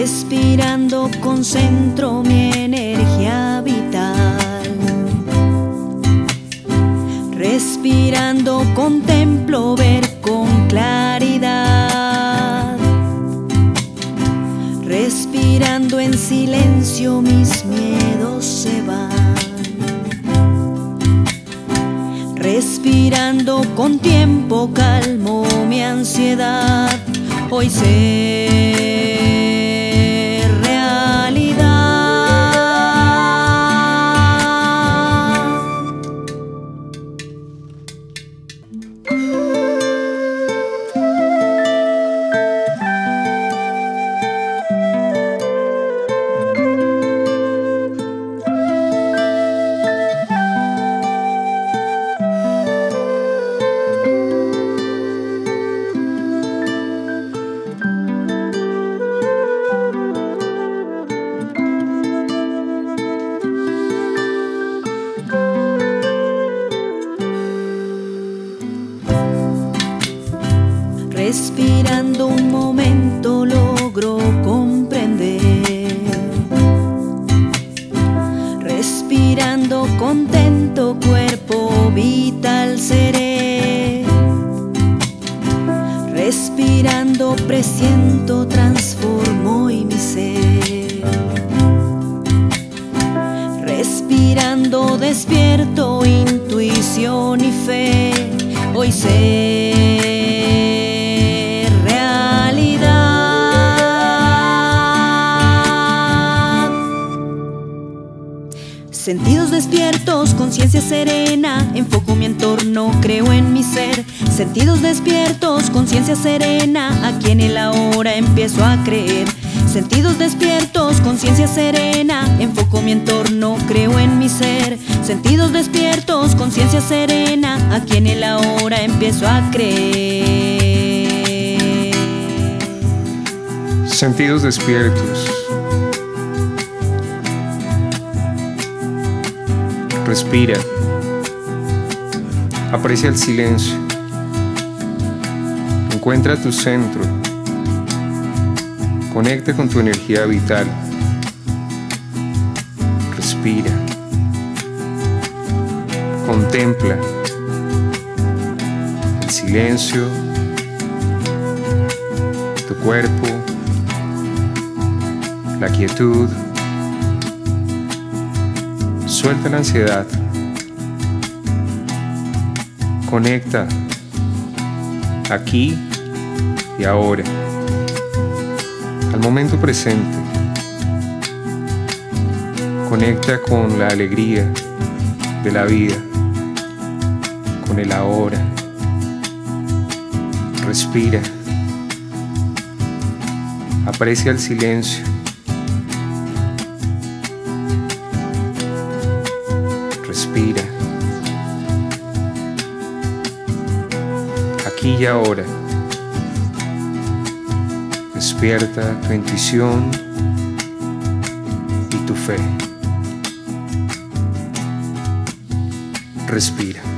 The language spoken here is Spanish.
Respirando concentro mi energía vital. Respirando contemplo ver mis miedos se van. Respirando con tiempo calmo mi ansiedad. Hoy sé Respirando un momento logro comprender. Respirando contento cuerpo vital seré. Respirando presiento transformo hoy mi ser. Respirando despierto intuición y fe. Hoy sé Sentidos despiertos, conciencia serena, enfoco mi entorno, creo en mi ser. Sentidos despiertos, conciencia serena, aquí en el ahora empiezo a creer. Sentidos despiertos, conciencia serena, enfoco mi entorno, creo en mi ser. Sentidos despiertos, conciencia serena, aquí en el ahora empiezo a creer. Sentidos despiertos Respira. Aprecia el silencio. Encuentra tu centro. Conecta con tu energía vital. Respira. Contempla el silencio, tu cuerpo, la quietud. Suelta la ansiedad. Conecta aquí y ahora, al momento presente. Conecta con la alegría de la vida, con el ahora. Respira. Aprecia el silencio. Y ahora. Despierta tu intuición y tu fe. Respira.